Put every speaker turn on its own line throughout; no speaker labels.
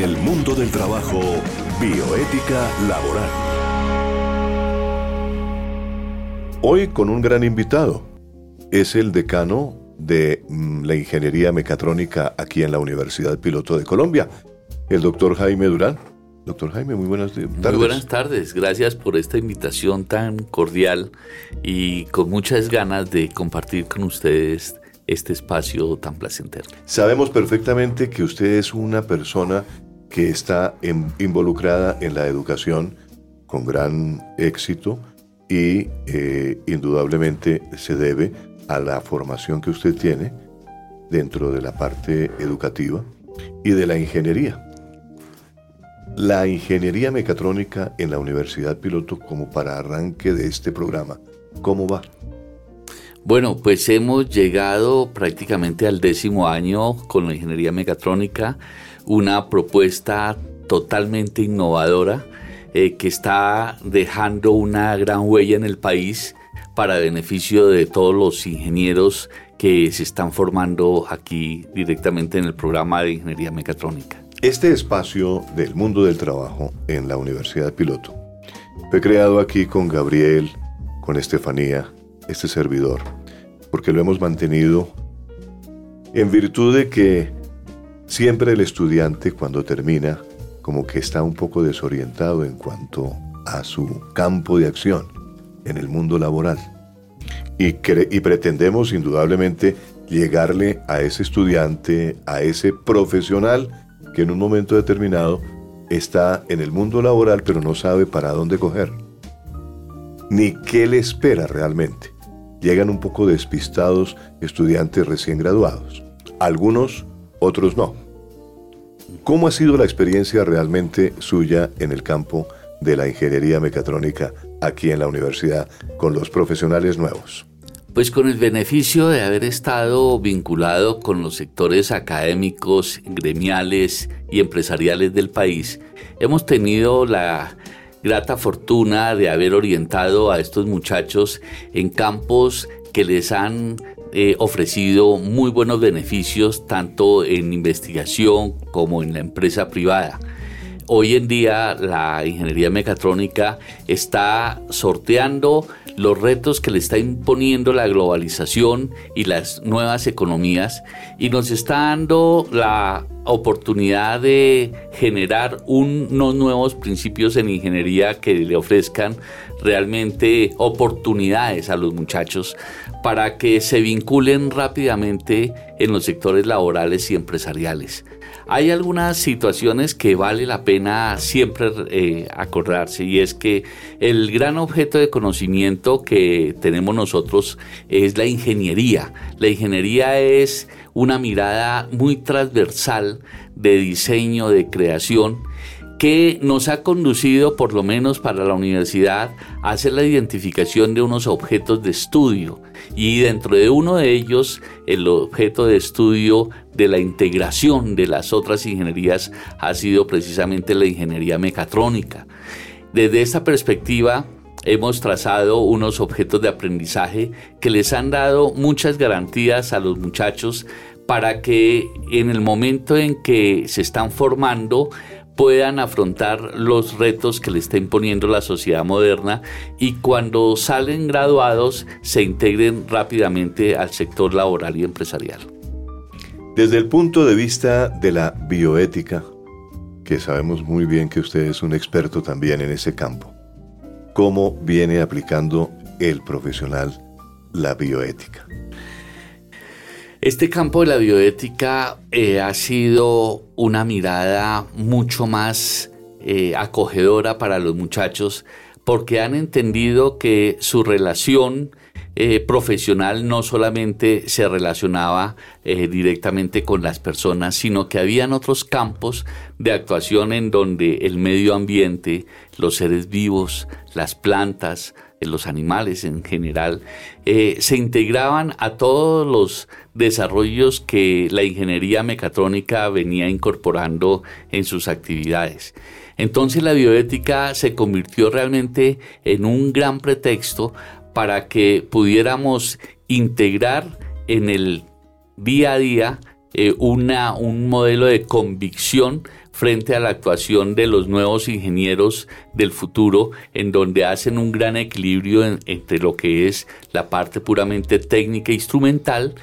En el mundo del trabajo, bioética laboral. Hoy con un gran invitado. Es el decano de mm, la Ingeniería Mecatrónica aquí en la Universidad Piloto de Colombia, el doctor Jaime Durán. Doctor Jaime, muy buenas tardes.
Muy buenas tardes, gracias por esta invitación tan cordial y con muchas ganas de compartir con ustedes este espacio tan placentero.
Sabemos perfectamente que usted es una persona que está involucrada en la educación con gran éxito y eh, indudablemente se debe a la formación que usted tiene dentro de la parte educativa y de la ingeniería. La ingeniería mecatrónica en la Universidad Piloto como para arranque de este programa, ¿cómo va?
Bueno, pues hemos llegado prácticamente al décimo año con la ingeniería mecatrónica, una propuesta totalmente innovadora eh, que está dejando una gran huella en el país para beneficio de todos los ingenieros que se están formando aquí directamente en el programa de ingeniería mecatrónica.
Este espacio del mundo del trabajo en la Universidad Piloto fue creado aquí con Gabriel, con Estefanía, este servidor, porque lo hemos mantenido en virtud de que siempre el estudiante cuando termina como que está un poco desorientado en cuanto a su campo de acción en el mundo laboral. Y, pretendemos indudablemente llegarle a ese estudiante, a ese profesional que en un momento determinado está en el mundo laboral pero no sabe para dónde coger, ni qué le espera realmente. Llegan un poco despistados estudiantes recién graduados, algunos, otros no. ¿Cómo ha sido la experiencia realmente suya en el campo de la ingeniería mecatrónica aquí en la universidad con los profesionales nuevos?
Pues con el beneficio de haber estado vinculado con los sectores académicos, gremiales y empresariales del país, hemos tenido la grata fortuna de haber orientado a estos muchachos en campos que les han eh, ofrecido muy buenos beneficios tanto en investigación como en la empresa privada. Hoy en día la ingeniería mecatrónica está sorteando los retos que le está imponiendo la globalización y las nuevas economías y nos está dando la oportunidad de generar unos nuevos principios en ingeniería que le ofrezcan realmente oportunidades a los muchachos para que se vinculen rápidamente en los sectores laborales y empresariales. Hay algunas situaciones que vale la pena siempre eh, acordarse y es que el gran objeto de conocimiento que tenemos nosotros es la ingeniería. La ingeniería es una mirada muy transversal de diseño, de creación que nos ha conducido, por lo menos para la universidad, a hacer la identificación de unos objetos de estudio y dentro de uno de ellos el objeto de estudio de la integración de las otras ingenierías ha sido precisamente la ingeniería mecatrónica. Desde esta perspectiva, hemos trazado unos objetos de aprendizaje que les han dado muchas garantías a los muchachos para que en el momento en que se están formando puedan afrontar los retos que le está imponiendo la sociedad moderna y cuando salen graduados se integren rápidamente al sector laboral y empresarial.
Desde el punto de vista de la bioética, que sabemos muy bien que usted es un experto también en ese campo, ¿cómo viene aplicando el profesional la bioética?
Este campo de la bioética eh, ha sido una mirada mucho más eh, acogedora para los muchachos porque han entendido que su relación eh, profesional no solamente se relacionaba directamente con las personas, sino que habían otros campos de actuación en donde el medio ambiente, los seres vivos, las plantas, los animales en general, eh, se integraban a todos los desarrollos que la ingeniería mecatrónica venía incorporando en sus actividades. Entonces la bioética se convirtió realmente en un gran pretexto para que pudiéramos integrar en el día a día eh, una, un modelo de convicción frente a la actuación de los nuevos ingenieros del futuro, en donde hacen un gran equilibrio entre lo que es la parte puramente técnica e instrumental,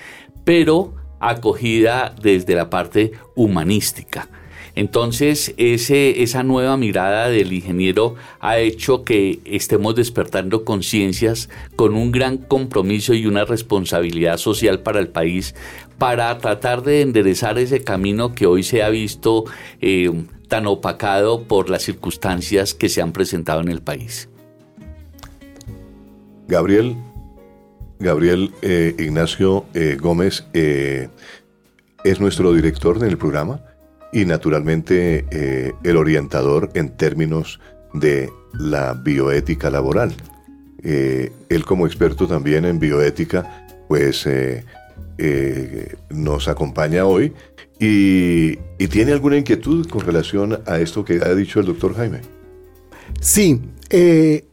pero acogida desde la parte humanística. Entonces, ese, esa nueva mirada del ingeniero ha hecho que estemos despertando conciencias con un gran compromiso y una responsabilidad social para el país para tratar de enderezar ese camino que hoy se ha visto eh, tan opacado por las circunstancias que se han presentado en el país.
Gabriel, Gabriel eh, Ignacio eh, Gómez es nuestro director del programa y naturalmente el orientador en términos de la bioética laboral. él como experto también en bioética, pues eh, nos acompaña hoy y, tiene alguna inquietud con relación a esto que ha dicho el doctor Jaime.
Sí, eh,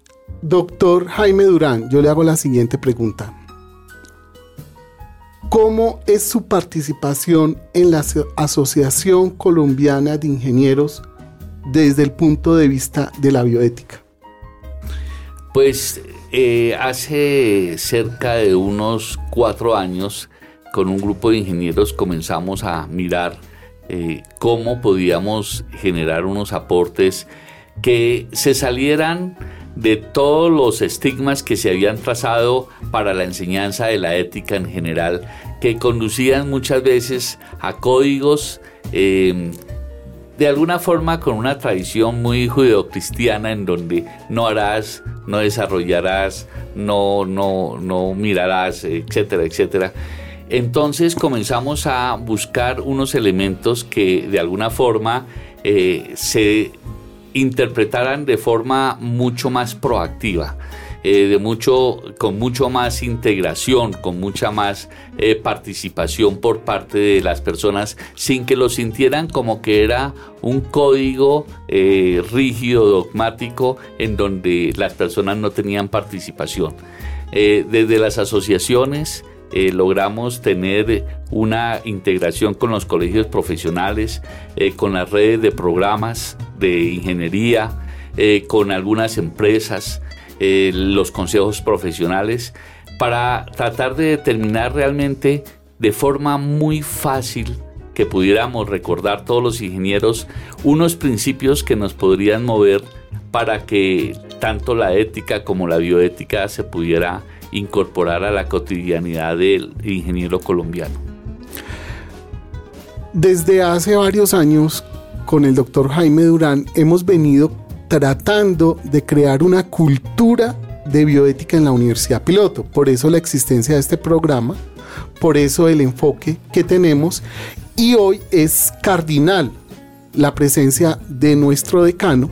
doctor Jaime Durán, yo le hago la siguiente pregunta. ¿Cómo es su participación en la Asociación Colombiana de Ingenieros desde el punto de vista de la bioética?
Pues eh, hace cerca de unos cuatro años con un grupo de ingenieros comenzamos a mirar eh, cómo podíamos generar unos aportes que se salieran de todos los estigmas que se habían trazado para la enseñanza de la ética en general, que conducían muchas veces a códigos em, de alguna forma con una tradición muy judeocristiana en donde no harás, no desarrollarás, no, no, no mirarás, etcétera, etcétera. Entonces comenzamos a buscar unos elementos que de alguna forma eh, se interpretaran de forma mucho más proactiva. Eh, de mucho, con mucho más integración, con mucha más eh, participación por parte de las personas, sin que lo sintieran como que era un código rígido, dogmático, en donde las personas no tenían participación. desde las asociaciones, eh, logramos tener una integración con los colegios profesionales, eh, con las redes de programas de ingeniería, eh, con algunas empresas, los consejos profesionales, para tratar de determinar realmente de forma muy fácil que pudiéramos recordar todos los ingenieros unos principios que nos podrían mover para que tanto la ética como la bioética se pudiera incorporar a la cotidianidad del ingeniero colombiano?
Desde hace varios años, con el doctor Jaime Durán, hemos venido tratando de crear una cultura de bioética en la Universidad Piloto. Por eso la existencia de este programa, por eso el enfoque que tenemos y hoy es cardinal la presencia de nuestro decano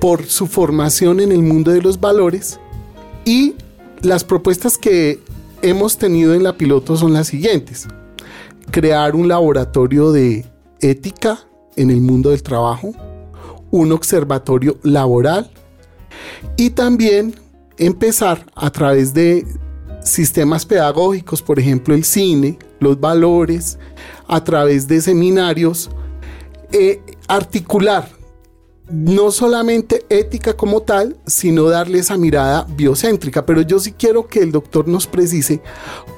por su formación en el mundo de los valores y las propuestas que hemos tenido en la piloto son las siguientes. Crear un laboratorio de ética en el mundo del trabajo, un observatorio laboral y también empezar a través de sistemas pedagógicos, por ejemplo el cine, los valores, a través de seminarios, eh, articular no solamente ética como tal, sino darle esa mirada biocéntrica. Pero yo sí quiero que el doctor nos precise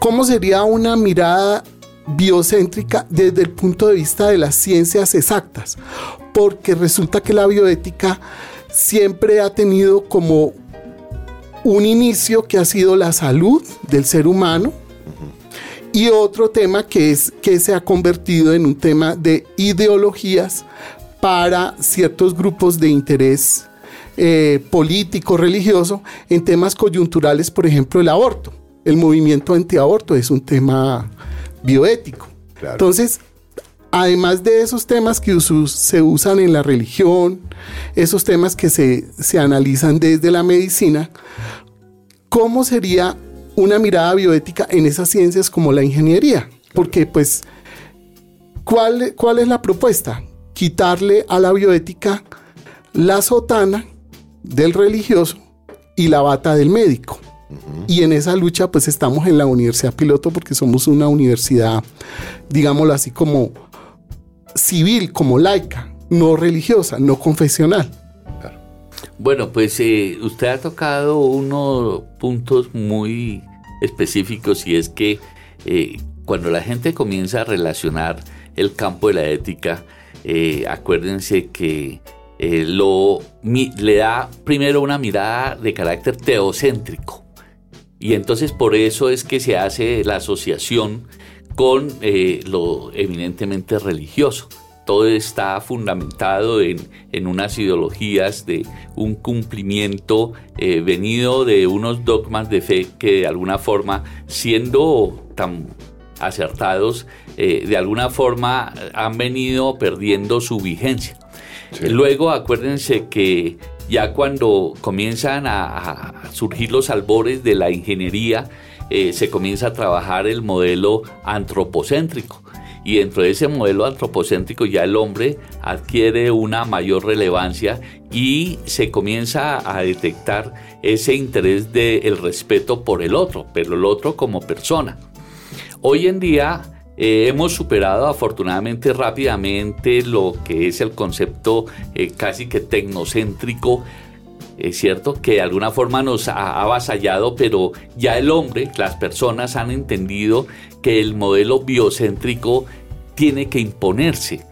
cómo sería una mirada biocéntrica desde el punto de vista de las ciencias exactas, porque resulta que la bioética siempre ha tenido como un inicio que ha sido la salud del ser humano y otro tema que es que se ha convertido en un tema de ideologías para ciertos grupos de interés eh, político, religioso, en temas coyunturales, por ejemplo, el aborto. El movimiento antiaborto es un tema bioético. Entonces, además de esos temas que se usan en la religión, esos temas que se, se analizan desde la medicina, ¿cómo sería una mirada bioética en esas ciencias como la ingeniería? Porque pues, ¿cuál, cuál es la propuesta? Quitarle a la bioética la sotana del religioso y la bata del médico. Y en esa lucha pues estamos en la Universidad Piloto porque somos una universidad, digámoslo así, como civil, como laica, no religiosa, no confesional.
Bueno, pues eh, usted ha tocado unos puntos muy específicos y es que eh, cuando la gente comienza a relacionar el campo de la ética, eh, acuérdense que lo, le da primero una mirada de carácter teocéntrico. Y entonces por eso es que se hace la asociación con lo eminentemente religioso todo está fundamentado en, unas ideologías de un cumplimiento eh, venido de unos dogmas de fe que de alguna forma, siendo tan acertados, eh, de alguna forma han venido perdiendo su vigencia. Luego acuérdense que ya cuando comienzan a, surgir los albores de la ingeniería, eh, se comienza a trabajar el modelo antropocéntrico y dentro de ese modelo antropocéntrico ya el hombre adquiere una mayor relevancia y se comienza a detectar ese interés del respeto por el otro, pero el otro como persona. Hoy en día eh, hemos superado afortunadamente rápidamente lo que es el concepto eh, casi que tecnocéntrico. Es cierto que de alguna forma nos ha avasallado, pero ya el hombre, las personas han entendido que el modelo biocéntrico tiene que imponerse,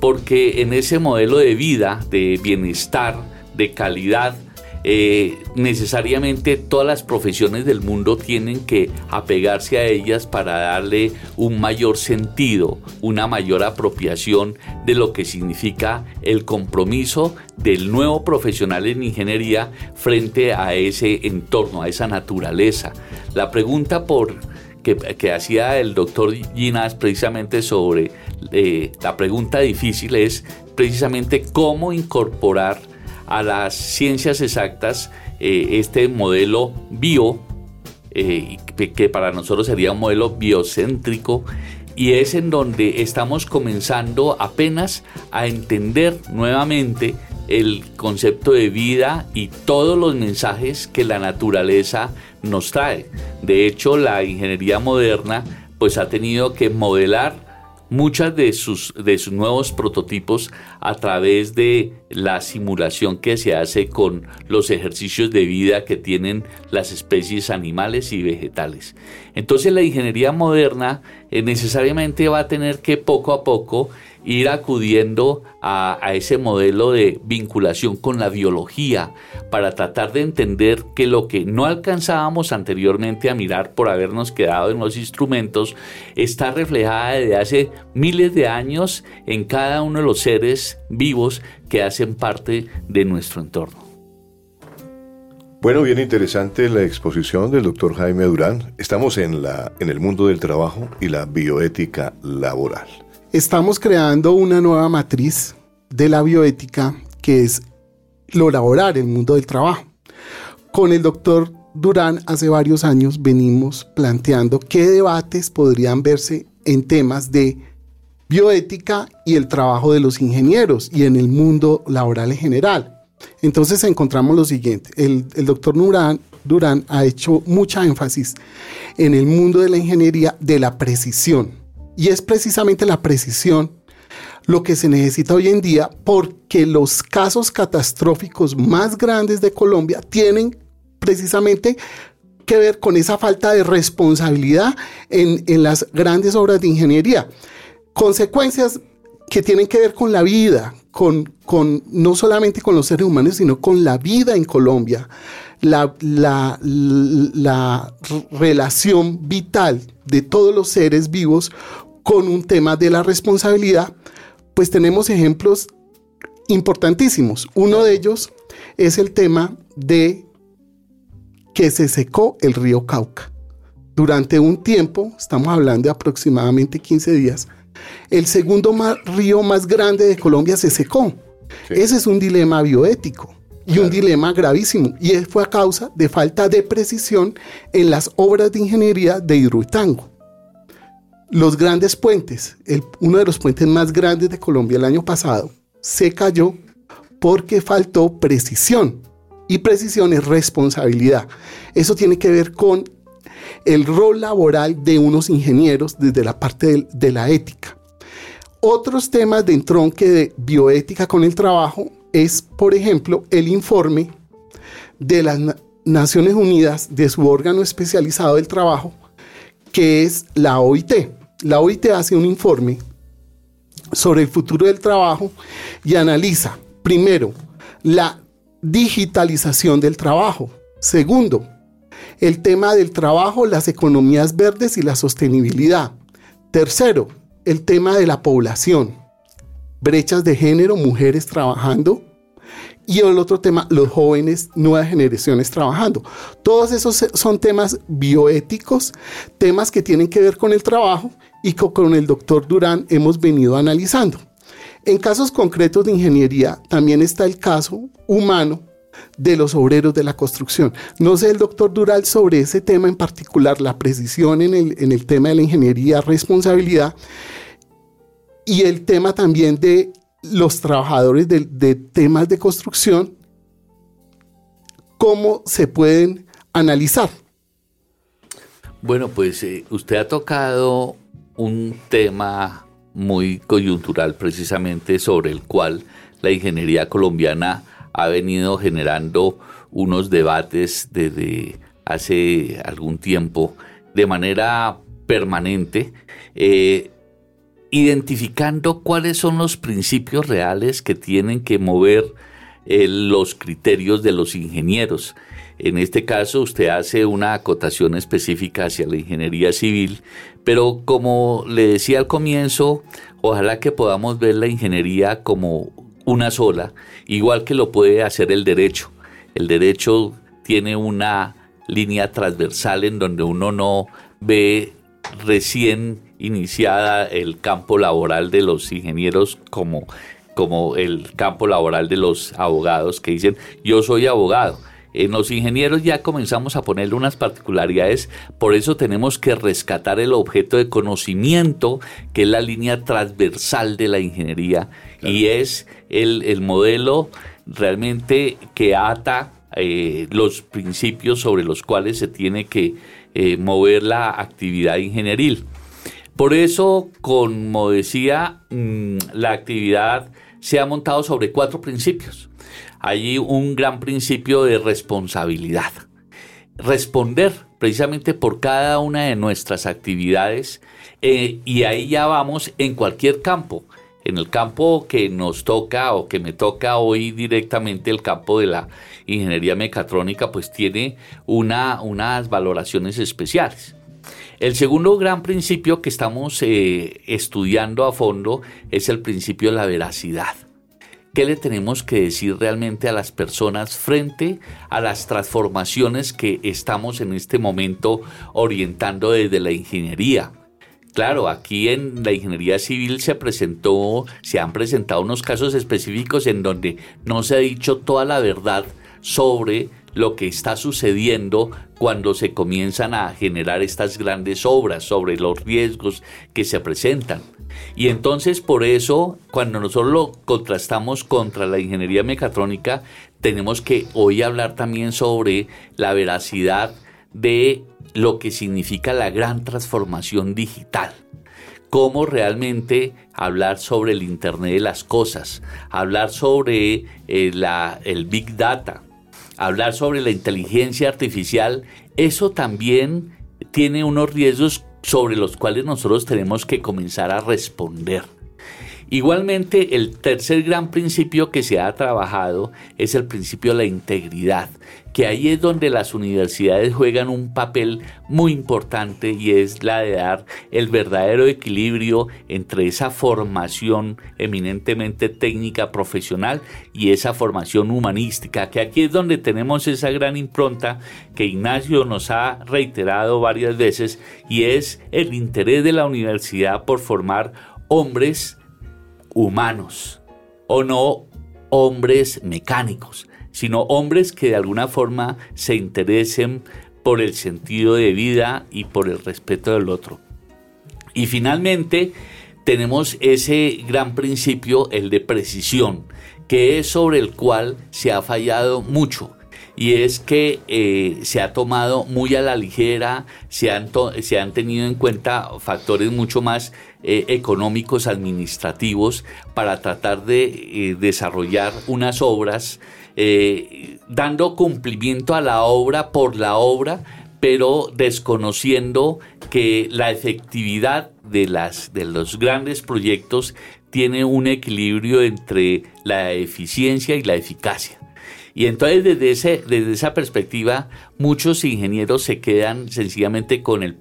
porque en ese modelo de vida, de bienestar, de calidad, eh, necesariamente todas las profesiones del mundo tienen que apegarse a ellas para darle un mayor sentido, una mayor apropiación de lo que significa el compromiso del nuevo profesional en ingeniería frente a ese entorno, a esa naturaleza. La pregunta por que, hacía el doctor Ginas precisamente sobre eh, la pregunta difícil es precisamente cómo incorporar a las ciencias exactas eh, este modelo bio, eh, que para nosotros sería un modelo biocéntrico, y es en donde estamos comenzando apenas a entender nuevamente el concepto de vida y todos los mensajes que la naturaleza nos trae. De hecho, la ingeniería moderna pues ha tenido que modelar muchas de sus, de sus nuevos prototipos a través de la simulación que se hace con los ejercicios de vida que tienen las especies animales y vegetales. Entonces la ingeniería moderna eh, necesariamente va a tener que poco a poco ir acudiendo a, ese modelo de vinculación con la biología para tratar de entender que lo que no alcanzábamos anteriormente a mirar por habernos quedado en los instrumentos está reflejada desde hace miles de años en cada uno de los seres vivos que hacen parte de nuestro entorno.
Bueno, bien interesante la exposición del doctor Jaime Durán. Estamos en, la, en el mundo del trabajo y la bioética laboral.
Estamos creando una nueva matriz de la bioética que es lo laboral, el mundo del trabajo. Con el doctor Durán hace varios años venimos planteando qué debates podrían verse en temas de bioética y el trabajo de los ingenieros y en el mundo laboral en general. Entonces encontramos lo siguiente, el, doctor Durán, Durán ha hecho mucha énfasis en el mundo de la ingeniería de la precisión y es precisamente la precisión lo que se necesita hoy en día porque los casos catastróficos más grandes de Colombia tienen precisamente que ver con esa falta de responsabilidad en, las grandes obras de ingeniería. Consecuencias que tienen que ver con la vida, con, con, no solamente con los seres humanos, sino con la vida en Colombia, la, la, la relación vital de todos los seres vivos con un tema de la responsabilidad, pues tenemos ejemplos importantísimos. Uno de ellos es el tema de que se secó el río Cauca. Durante un tiempo, estamos hablando de aproximadamente 15 días, el segundo río más grande de Colombia se secó. Ese es un dilema bioético y un dilema gravísimo. Y fue a causa de falta de precisión en las obras de ingeniería de Hidroitango. Los grandes puentes, uno de los puentes más grandes de Colombia el año pasado, se cayó porque faltó precisión Y precisión es responsabilidad. Eso tiene que ver con el rol laboral de unos ingenieros desde la parte de, la ética. Otros temas de entronque de bioética con el trabajo es, por ejemplo, el informe de las Naciones Unidas de su órgano especializado del trabajo, que es la OIT. La OIT hace un informe sobre el futuro del trabajo y analiza, primero, la digitalización del trabajo. Segundo, el tema del trabajo, las economías verdes y la sostenibilidad. Tercero, el tema de la población, brechas de género, mujeres trabajando. Y el otro tema, los jóvenes, nuevas generaciones trabajando. Todos esos son temas bioéticos, temas que tienen que ver con el trabajo y con el doctor Durán hemos venido analizando. En casos concretos de ingeniería también está el caso humano de los obreros de la construcción. No sé el doctor Dural sobre ese tema en particular, la precisión en el, tema de la ingeniería, responsabilidad y el tema también de los trabajadores de, temas de construcción, cómo se pueden analizar.
Bueno, pues eh, usted ha tocado un tema muy coyuntural precisamente sobre el cual la ingeniería colombiana ha venido generando unos debates desde hace algún tiempo de manera permanente, eh, identificando cuáles son los principios reales que tienen que mover eh, los criterios de los ingenieros. En este caso, usted hace una acotación específica hacia la ingeniería civil, pero como le decía al comienzo, ojalá que podamos ver la ingeniería como una sola, igual que lo puede hacer el derecho. El derecho tiene una línea transversal en donde uno no ve recién iniciada el campo laboral de los ingenieros como, como el campo laboral de los abogados que dicen yo soy abogado en los ingenieros ya comenzamos a ponerle unas particularidades, por eso tenemos que rescatar el objeto de conocimiento, que es la línea transversal de la ingeniería, y es el, modelo realmente que ata eh, los principios sobre los cuales se tiene que eh, mover la actividad ingenieril. Por eso, como decía, mm, la actividad se ha montado sobre cuatro principios hay un gran principio de responsabilidad. Responder precisamente por cada una de nuestras actividades eh, y ahí ya vamos en cualquier campo. En el campo que nos toca o que me toca hoy directamente, el campo de la ingeniería mecatrónica, pues tiene una, unas valoraciones especiales. El segundo gran principio que estamos eh, estudiando a fondo es el principio de la veracidad. ¿Qué le tenemos que decir realmente a las personas frente a las transformaciones que estamos en este momento orientando desde la ingeniería? Claro, aquí en la ingeniería civil se presentó, se han presentado unos casos específicos en donde no se ha dicho toda la verdad sobre lo que está sucediendo cuando se comienzan a generar estas grandes obras, sobre los riesgos que se presentan. Y entonces por eso, cuando nosotros lo contrastamos contra la ingeniería mecatrónica, tenemos que hoy hablar también sobre la veracidad de lo que significa la gran transformación digital. Cómo realmente hablar sobre el Internet de las Cosas, hablar sobre eh, el Big Data, hablar sobre la inteligencia artificial, eso también tiene unos riesgos sobre los cuales nosotros tenemos que comenzar a responder. Igualmente, el tercer gran principio que se ha trabajado es el principio de la integridad, que ahí es donde las universidades juegan un papel muy importante y es la de dar el verdadero equilibrio entre esa formación eminentemente técnica profesional y esa formación humanística, que aquí es donde tenemos esa gran impronta que Ignacio nos ha reiterado varias veces y es el interés de la universidad por formar hombres humanos o no hombres mecánicos, sino hombres que de alguna forma se interesen por el sentido de vida y por el respeto del otro. Y finalmente tenemos ese gran principio, el de precisión, que es sobre el cual se ha fallado mucho. y es que eh, se ha tomado muy a la ligera, se han, se han tenido en cuenta factores mucho más eh, económicos, administrativos, para tratar de eh, desarrollar unas obras, dando cumplimiento a la obra por la obra, pero desconociendo que la efectividad de, las, de los grandes proyectos tiene un equilibrio entre la eficiencia y la eficacia. Y entonces desde, ese, desde esa perspectiva muchos ingenieros se quedan sencillamente con el,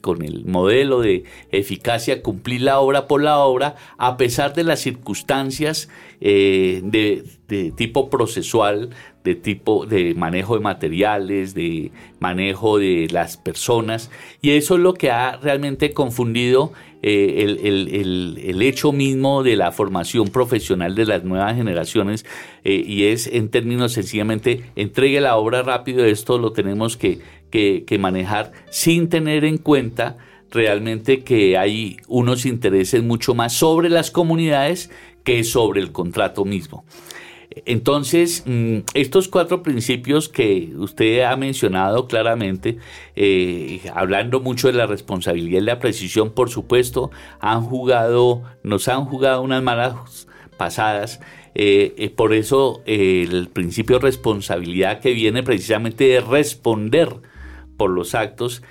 con el modelo de eficacia, cumplir la obra por la obra, a pesar de las circunstancias eh, de, de tipo procesual, de tipo de manejo de materiales, de manejo de las personas. Y eso es lo que ha realmente confundido eh, el, hecho mismo de la formación profesional de las nuevas generaciones eh, y es en términos sencillamente entregue la obra rápido, esto lo tenemos que, que manejar sin tener en cuenta realmente que hay unos intereses mucho más sobre las comunidades que sobre el contrato mismo. Entonces, mm, estos cuatro principios que usted ha mencionado claramente, eh, hablando mucho de la responsabilidad y la precisión, por supuesto, han jugado, nos han jugado unas malas pasadas. Eh, eh, por eso el principio de responsabilidad que viene precisamente de responder por los actos,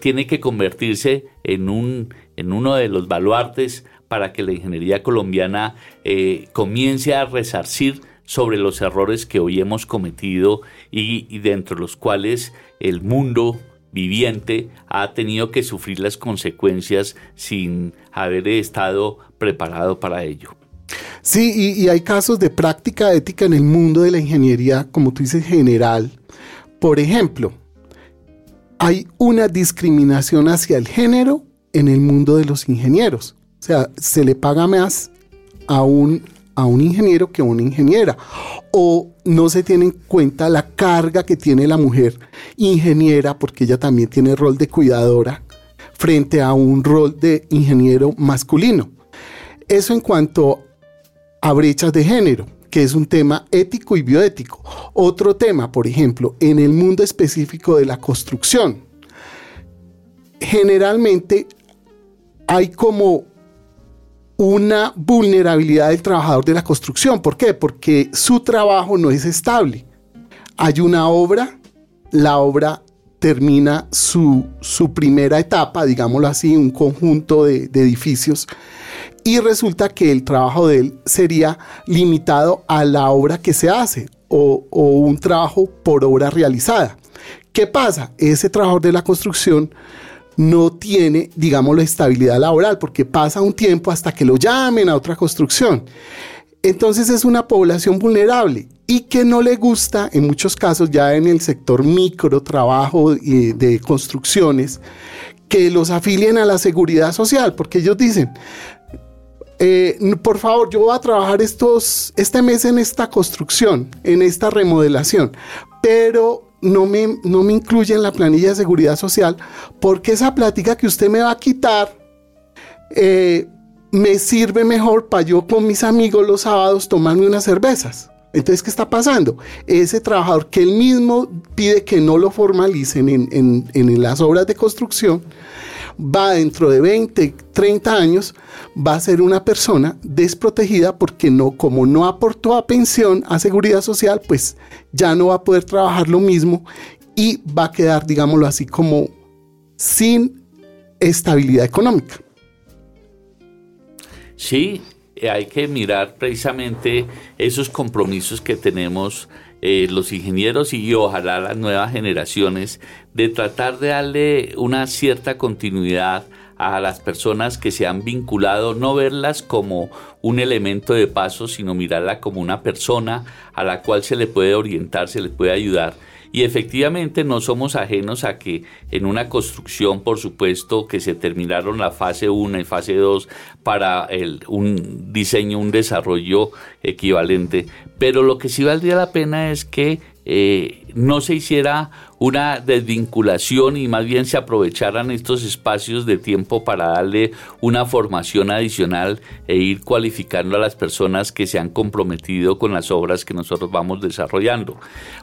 tiene que convertirse en, un, en uno de los baluartes para que la ingeniería colombiana comience a resarcir sobre los errores que hoy hemos cometido y, dentro de los cuales el mundo viviente ha tenido que sufrir las consecuencias sin haber estado preparado para ello.
Sí, y, hay casos de práctica ética en el mundo de la ingeniería, como tú dices, general. Por ejemplo, hay una discriminación hacia el género en el mundo de los ingenieros. O sea, se le paga más a un a un ingeniero que a una ingeniera. O no se tiene en cuenta la carga que tiene la mujer ingeniera, porque ella también tiene rol de cuidadora, frente a un rol de ingeniero masculino. Eso en cuanto a brechas de género, que es un tema ético y bioético. Otro tema, por ejemplo, en el mundo específico de la construcción. Generalmente hay como una vulnerabilidad del trabajador de la construcción. ¿Por qué? Porque su trabajo no es estable. Hay una obra, la obra termina su, primera etapa, digámoslo así, un conjunto de, edificios, y resulta que el trabajo de él sería limitado a la obra que se hace o, o un trabajo por obra realizada. ¿Qué pasa? Ese trabajador de la construcción no tiene, digamos, la estabilidad laboral, porque pasa un tiempo hasta que lo llamen a otra construcción. Entonces es una población vulnerable y que no le gusta, en muchos casos ya en el sector micro, trabajo de construcciones, que los afilien a la seguridad social, porque ellos dicen, eh, por favor, yo voy a trabajar estos, este mes en esta construcción, en esta remodelación, pero no me, no me incluye en la planilla de seguridad social porque esa plática que usted me va a quitar eh, me sirve mejor para yo con mis amigos los sábados tomarme unas cervezas. Entonces, ¿qué está pasando? Ese trabajador que él mismo pide que no lo formalicen en, en las obras de construcción, va dentro de 20, 30 años, va a ser una persona desprotegida porque no, como no aportó a pensión, a seguridad social, pues ya no va a poder trabajar lo mismo y va a quedar, digámoslo así, como sin estabilidad económica.
Sí, hay que mirar precisamente esos compromisos que tenemos eh, los ingenieros y ojalá las nuevas generaciones de tratar de darle una cierta continuidad a las personas que se han vinculado, no verlas como un elemento de paso, sino mirarla como una persona a la cual se le puede orientar, se le puede ayudar y efectivamente no somos ajenos a que en una construcción, por supuesto, que se terminaron la fase 1 y fase 2 para el, un diseño, un desarrollo equivalente. Pero lo que sí valdría la pena es que eh, no se hiciera una desvinculación y más bien se aprovecharan estos espacios de tiempo para darle una formación adicional e ir cualificando a las personas que se han comprometido con las obras que nosotros vamos desarrollando.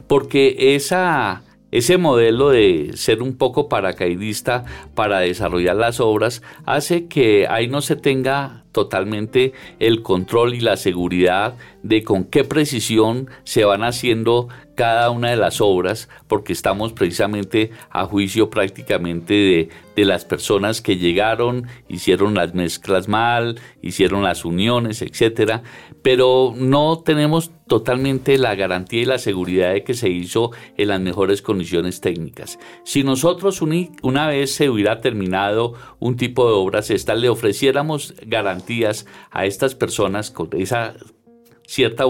Porque esa ese modelo de ser un poco paracaidista para desarrollar las obras hace que ahí no se tenga totalmente el control y la seguridad de con qué precisión se van haciendo cada una de las obras, porque estamos precisamente a juicio prácticamente de, de las personas que llegaron, hicieron las mezclas mal, hicieron las uniones, etcétera, pero no tenemos totalmente la garantía y la seguridad de que se hizo en las mejores condiciones técnicas. Si nosotros una vez se hubiera terminado un tipo de obras esta, le ofreciéramos a estas personas con esa cierta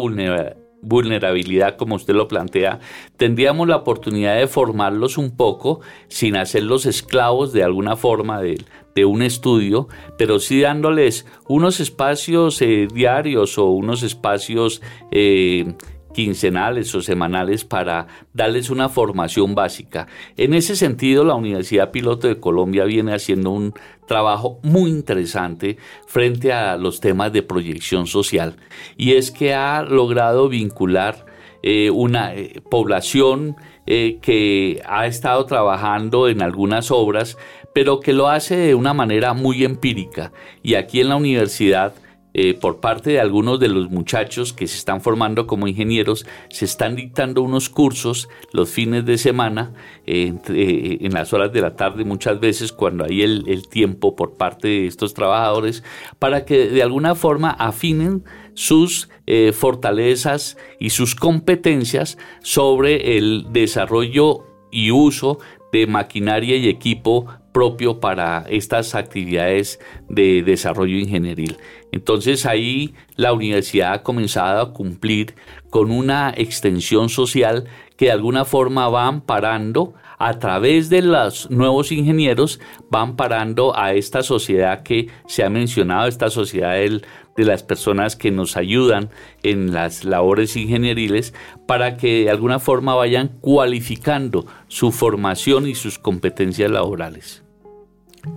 vulnerabilidad, como usted lo plantea, tendríamos la oportunidad de formarlos un poco sin hacerlos esclavos de alguna forma de, un estudio, pero sí dándoles unos espacios eh, diarios o unos espacios eh, quincenales o semanales para darles una formación básica. En ese sentido, la Universidad Piloto de Colombia viene haciendo un trabajo muy interesante frente a los temas de proyección social y es que ha logrado vincular eh, una eh, población eh, que ha estado trabajando en algunas obras, pero que lo hace de una manera muy empírica. Y aquí en la universidad eh, por parte de algunos de los muchachos que se están formando como ingenieros, se están dictando unos cursos los fines de semana, eh, eh, en las horas de la tarde muchas veces, cuando hay el, tiempo por parte de estos trabajadores, para que de alguna forma afinen sus fortalezas y sus competencias sobre el desarrollo y uso de maquinaria y equipo propio para estas actividades de desarrollo ingenieril. Entonces ahí la universidad ha comenzado a cumplir con una extensión social que de alguna forma va amparando a través de los nuevos ingenieros, van parando a esta sociedad que se ha mencionado, esta sociedad de las personas que nos ayudan en las labores ingenieriles, para que de alguna forma vayan cualificando su formación y sus competencias laborales.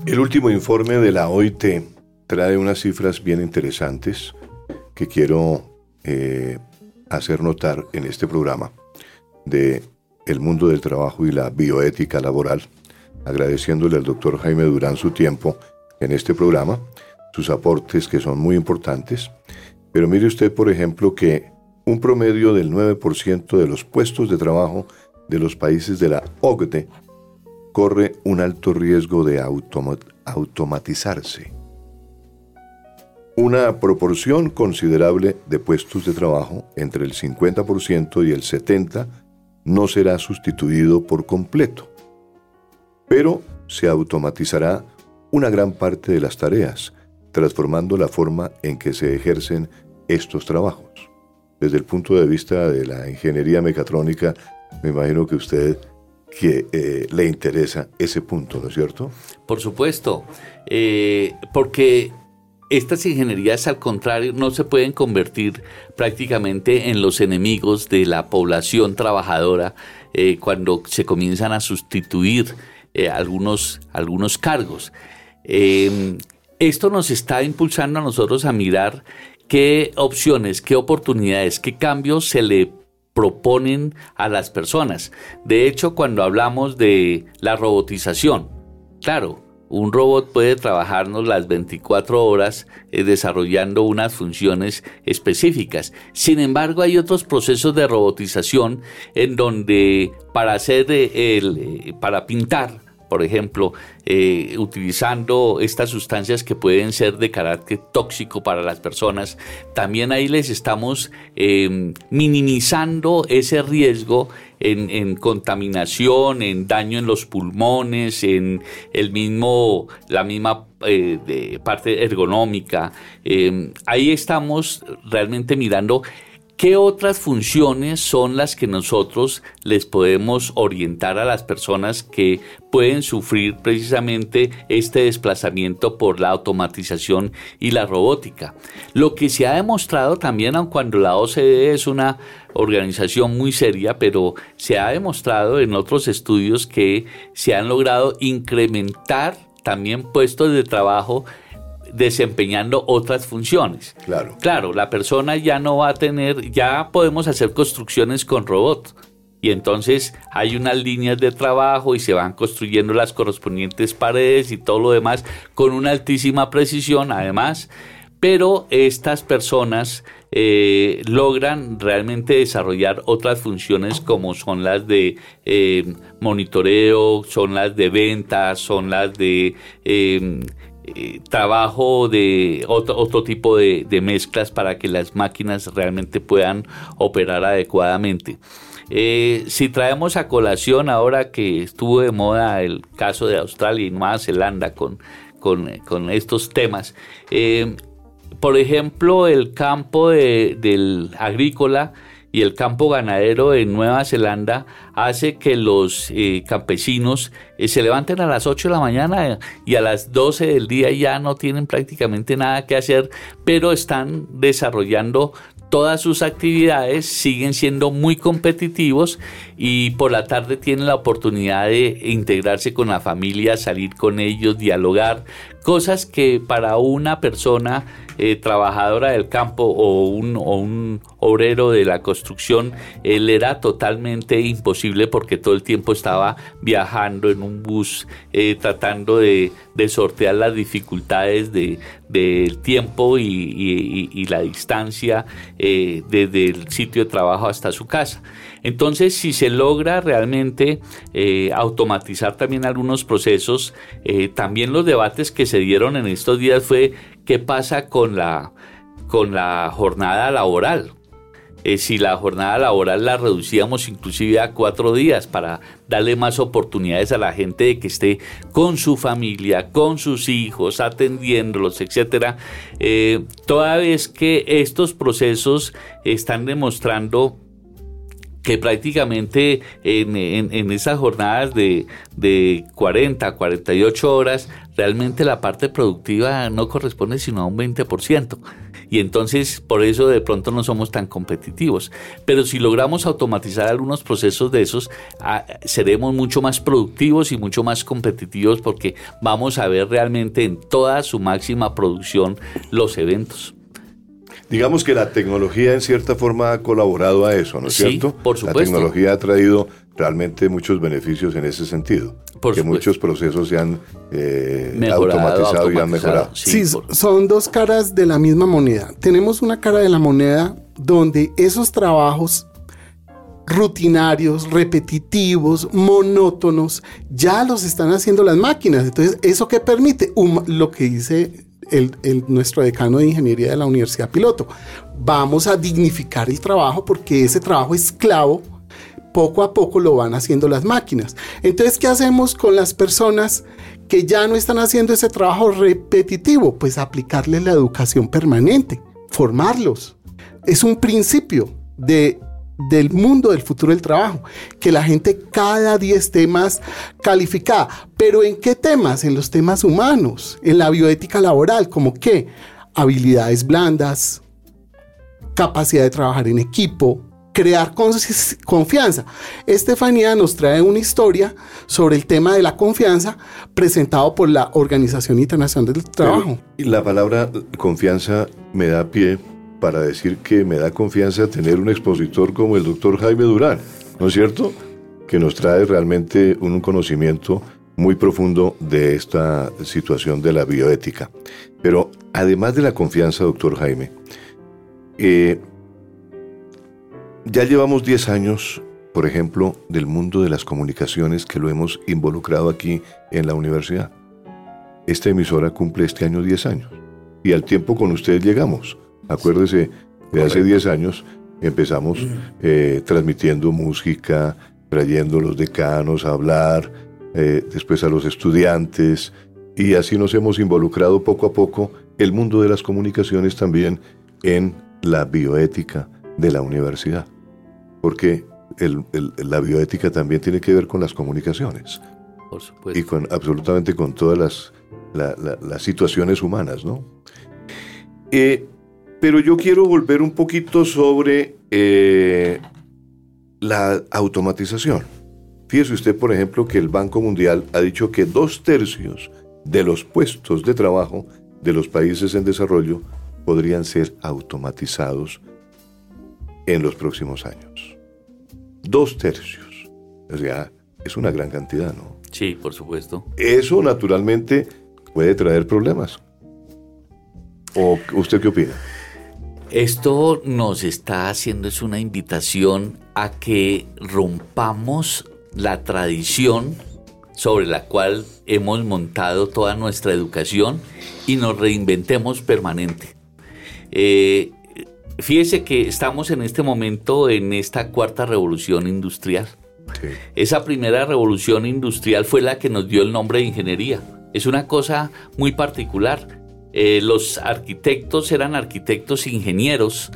El último informe de la OIT trae unas cifras bien interesantes que quiero eh, hacer notar en este programa de el mundo del trabajo y la bioética laboral, agradeciéndole al doctor Jaime Durán su tiempo en este programa, sus aportes que son muy importantes. Pero mire usted, por ejemplo, que un promedio del 9% de los puestos de trabajo de los países de la OCDE corre un alto riesgo de automatizarse. Una proporción considerable de puestos de trabajo, entre el 50% y el 70%, no será sustituido por completo, pero se automatizará una gran parte de las tareas, transformando la forma en que se ejercen estos trabajos. Desde el punto de vista de la ingeniería mecatrónica, me imagino que usted que eh, le interesa ese punto, ¿no es cierto?
Por supuesto, eh, porque estas ingenierías, al contrario, no se pueden convertir prácticamente en los enemigos de la población trabajadora eh, cuando se comienzan a sustituir algunos, algunos cargos. Em, esto nos está impulsando a nosotros a mirar qué opciones, qué oportunidades, qué cambios se le proponen a las personas. De hecho, cuando hablamos de la robotización, claro, un robot puede trabajarnos las 24 horas eh, desarrollando unas funciones específicas. Sin embargo, hay otros procesos de robotización en donde para hacer eh, el, eh, para pintar por ejemplo, eh, utilizando estas sustancias que pueden ser de carácter tóxico para las personas, también ahí les estamos em, minimizando ese riesgo en, contaminación, en daño en los pulmones, en el mismo, la misma eh, parte ergonómica. Ahí estamos realmente mirando ¿Qué otras funciones son las que nosotros les podemos orientar a las personas que pueden sufrir precisamente este desplazamiento por la automatización y la robótica? Lo que se ha demostrado también, aun cuando la OCDE es una organización muy seria, pero se ha demostrado en otros estudios que se han logrado incrementar también puestos de trabajo desempeñando otras funciones.
Claro.
Claro, la persona ya no va a tener, ya podemos hacer construcciones con robots. Y entonces hay unas líneas de trabajo y se van construyendo las correspondientes paredes y todo lo demás con una altísima precisión, además. Pero estas personas eh, logran realmente desarrollar otras funciones como son las de eh, monitoreo, son las de ventas, son las de eh, eh, trabajo de otro, tipo de, mezclas para que las máquinas realmente puedan operar adecuadamente. Eh, si traemos a colación ahora que estuvo de moda el caso de Australia y Nueva Zelanda con, con, estos temas, eh, por ejemplo, el campo del agrícola y el campo ganadero en Nueva Zelanda hace que los eh, campesinos eh, se levanten a las 8 de la mañana y a las 12 del día ya no tienen prácticamente nada que hacer, pero están desarrollando todas sus actividades, siguen siendo muy competitivos y por la tarde tienen la oportunidad de integrarse con la familia, salir con ellos, dialogar, cosas que para una persona eh, trabajadora del campo o un, un, obrero de la construcción, él era totalmente imposible porque todo el tiempo estaba viajando en un bus, eh, tratando de, sortear las dificultades del de, tiempo y, la distancia eh, desde el sitio de trabajo hasta su casa. Entonces, si se logra realmente automatizar también algunos procesos, también los debates que se dieron en estos días fue qué pasa con la, con la jornada laboral. Eh, si la jornada laboral la reducíamos inclusive a cuatro días para darle más oportunidades a la gente de que esté con su familia, con sus hijos, atendiéndolos, etcétera, eh, toda vez que estos procesos están demostrando que prácticamente en, esas jornadas de, de 40, 48 horas, realmente la parte productiva no corresponde sino a un 20%. Y entonces por eso de pronto no somos tan competitivos. Pero si logramos automatizar algunos procesos de esos, ah, seremos mucho más productivos y mucho más competitivos porque vamos a ver realmente en toda su máxima producción los eventos.
Digamos que la tecnología en cierta forma ha colaborado a eso, ¿no es cierto?
Por supuesto.
La tecnología ha traído realmente muchos beneficios en ese sentido. Por que muchos procesos se han eh, automatizado, y han mejorado.
Sí, son dos caras de la misma moneda. Tenemos una cara de la moneda donde esos trabajos rutinarios, repetitivos, monótonos, ya los están haciendo las máquinas. Entonces, ¿eso qué permite? lo que dice el, nuestro decano de ingeniería de la Universidad Piloto. Vamos a dignificar el trabajo porque ese trabajo esclavo poco a poco lo van haciendo las máquinas. Entonces, ¿qué hacemos con las personas que ya no están haciendo ese trabajo repetitivo? Pues aplicarles la educación permanente, formarlos. Es un principio de del mundo del futuro del trabajo, que la gente cada día esté más calificada. Pero ¿en qué temas? En los temas humanos, en la bioética laboral, como qué? Habilidades blandas, capacidad de trabajar en equipo, crear confianza. Estefanía nos trae una historia sobre el tema de la confianza presentado por la Organización Internacional del Trabajo.
la palabra confianza me da pie para decir que me da confianza tener un expositor como el doctor Jaime Durán, ¿no es cierto? Que nos trae realmente un conocimiento muy profundo de esta situación de la bioética. Pero además de la confianza, doctor Jaime, eh, ya llevamos 10 años, por ejemplo, del mundo de las comunicaciones que lo hemos involucrado aquí en la universidad. Esta emisora cumple este año 10 años y al tiempo con ustedes llegamos. Acuérdese, de hace 10 años empezamos mm. eh, transmitiendo música, trayendo a los decanos a hablar, eh, después a los estudiantes, y así nos hemos involucrado poco a poco el mundo de las comunicaciones también en la bioética, de la universidad, porque la bioética también tiene que ver con las comunicaciones.
Por supuesto.
Y con absolutamente con todas las, las situaciones humanas, ¿no? Eh, pero yo quiero volver un poquito sobre eh, la automatización. Fíjese usted, por ejemplo, que el Banco Mundial ha dicho que dos tercios de los puestos de trabajo de los países en desarrollo podrían ser automatizados en los próximos años. Dos tercios. O sea, es una gran cantidad, ¿no?
Sí, por supuesto.
Eso naturalmente puede traer problemas. ¿O usted qué opina?
Esto nos está haciendo es una invitación a que rompamos la tradición sobre la cual hemos montado toda nuestra educación y nos reinventemos permanente. Eh, fíjese que estamos en este momento en esta cuarta revolución industrial. Esa primera revolución industrial fue la que nos dio el nombre de ingeniería. Es una cosa muy particular. Eh, los arquitectos eran arquitectos ingenieros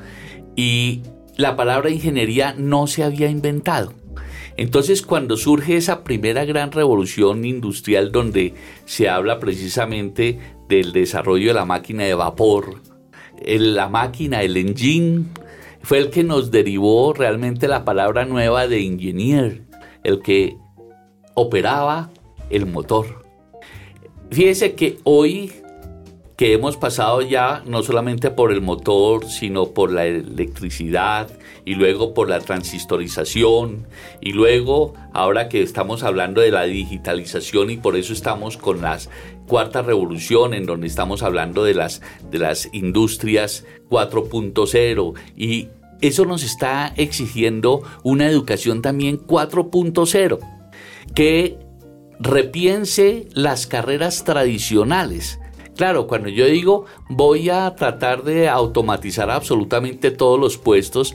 y la palabra ingeniería no se había inventado. Entonces, cuando surge esa primera gran revolución industrial donde se habla precisamente del desarrollo de la máquina de vapor, la máquina, el engine, fue el que nos derivó realmente la palabra nueva de ingenier, el que operaba el motor. Fíjese que hoy que hemos pasado ya no solamente por el motor, sino por la electricidad y luego por la transistorización y luego ahora que estamos hablando de la digitalización y por eso estamos con la cuarta revolución en donde estamos hablando de las, de las industrias 4.0 y eso nos está exigiendo una educación también 4.0 que repiense las carreras tradicionales. Claro, cuando yo digo voy a tratar de automatizar absolutamente todos los puestos,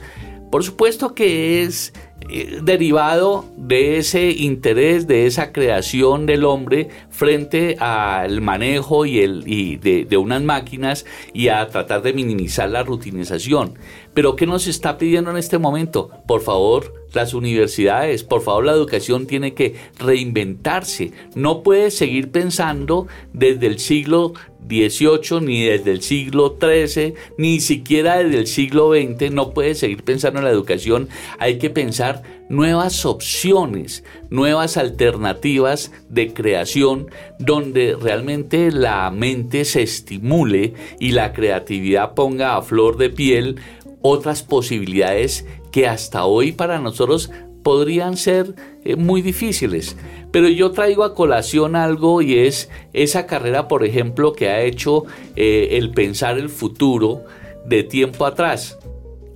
por supuesto que es eh, derivado de ese interés, de esa creación del hombre frente al manejo y, el, de, de, unas máquinas y a tratar de minimizar la rutinización. Pero ¿qué nos está pidiendo en este momento? Por favor, las universidades, por favor, la educación tiene que reinventarse. No puede seguir pensando desde el siglo 18, ni desde el siglo XIII, ni siquiera desde el siglo XX, no puede seguir pensando en la educación, hay que pensar nuevas opciones, nuevas alternativas de creación donde realmente la mente se estimule y la creatividad ponga a flor de piel otras posibilidades que hasta hoy para nosotros podrían ser eh, muy difíciles. Pero yo traigo a colación algo y es esa carrera, por ejemplo, que ha hecho eh, el pensar el futuro de tiempo atrás.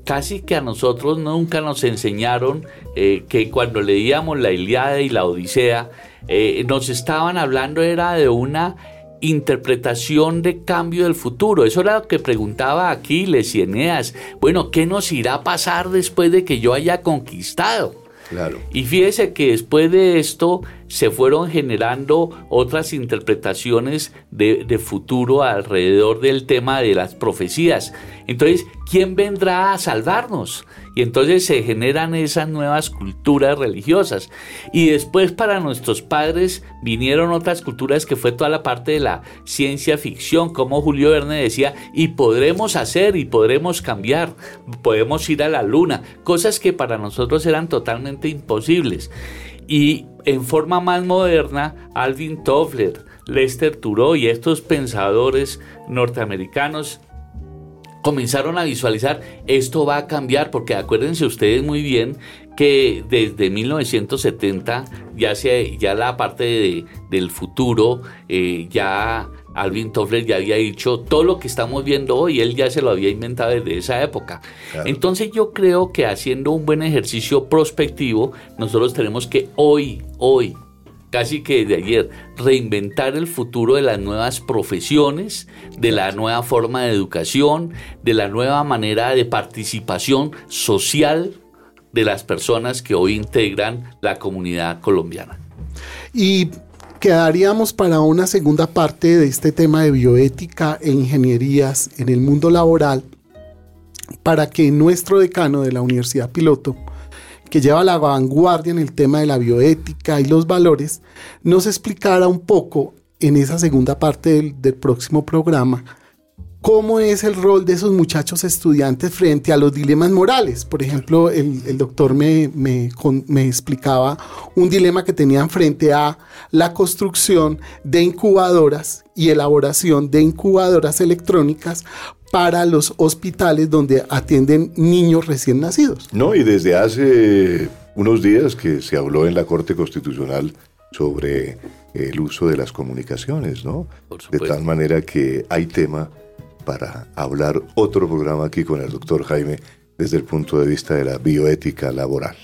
Casi que a nosotros nunca nos enseñaron eh, que cuando leíamos la Iliada y la Odisea, nos estaban hablando era de una interpretación de cambio del futuro. Eso era lo que preguntaba Aquiles y Eneas. Bueno, ¿qué nos irá a pasar después de que yo haya conquistado? Y fíjese que después de esto se fueron generando otras interpretaciones de, futuro alrededor del tema de las profecías. Entonces, ¿quién vendrá a salvarnos? Y entonces se generan esas nuevas culturas religiosas. Y después para nuestros padres vinieron otras culturas que fue toda la parte de la ciencia ficción, como Julio Verne decía, y podremos hacer y podremos cambiar, podemos ir a la luna, cosas que para nosotros eran totalmente imposibles. Y en forma más moderna, Alvin Toffler, Lester Thurow y estos pensadores norteamericanos comenzaron a visualizar esto va a cambiar porque acuérdense ustedes muy bien que desde 1970 ya, se, ya la parte del futuro eh, ya Alvin Toffler ya había dicho todo lo que estamos viendo hoy, él ya se lo había inventado desde esa época. Entonces yo creo que haciendo un buen ejercicio prospectivo, nosotros tenemos que hoy, hoy, casi que de ayer, reinventar el futuro de las nuevas profesiones, de la nueva forma de educación, de la nueva manera de participación social de las personas que hoy integran la comunidad colombiana.
Y quedaríamos para una segunda parte de este tema de bioética e ingenierías en el mundo laboral, para que nuestro decano de la Universidad Piloto, que lleva la vanguardia en el tema de la bioética y los valores, nos explicara un poco en esa segunda parte del, próximo programa cómo es el rol de esos muchachos estudiantes frente a los dilemas morales. Por ejemplo, el, doctor me, me, explicaba un dilema que tenían frente a la construcción de incubadoras y elaboración de incubadoras electrónicas para los hospitales donde atienden niños recién nacidos.
No, y desde hace unos días que se habló en la Corte Constitucional sobre el uso de las comunicaciones, ¿no? De tal manera que hay tema para hablar otro programa aquí con el doctor Jaime desde el punto de vista de la bioética laboral.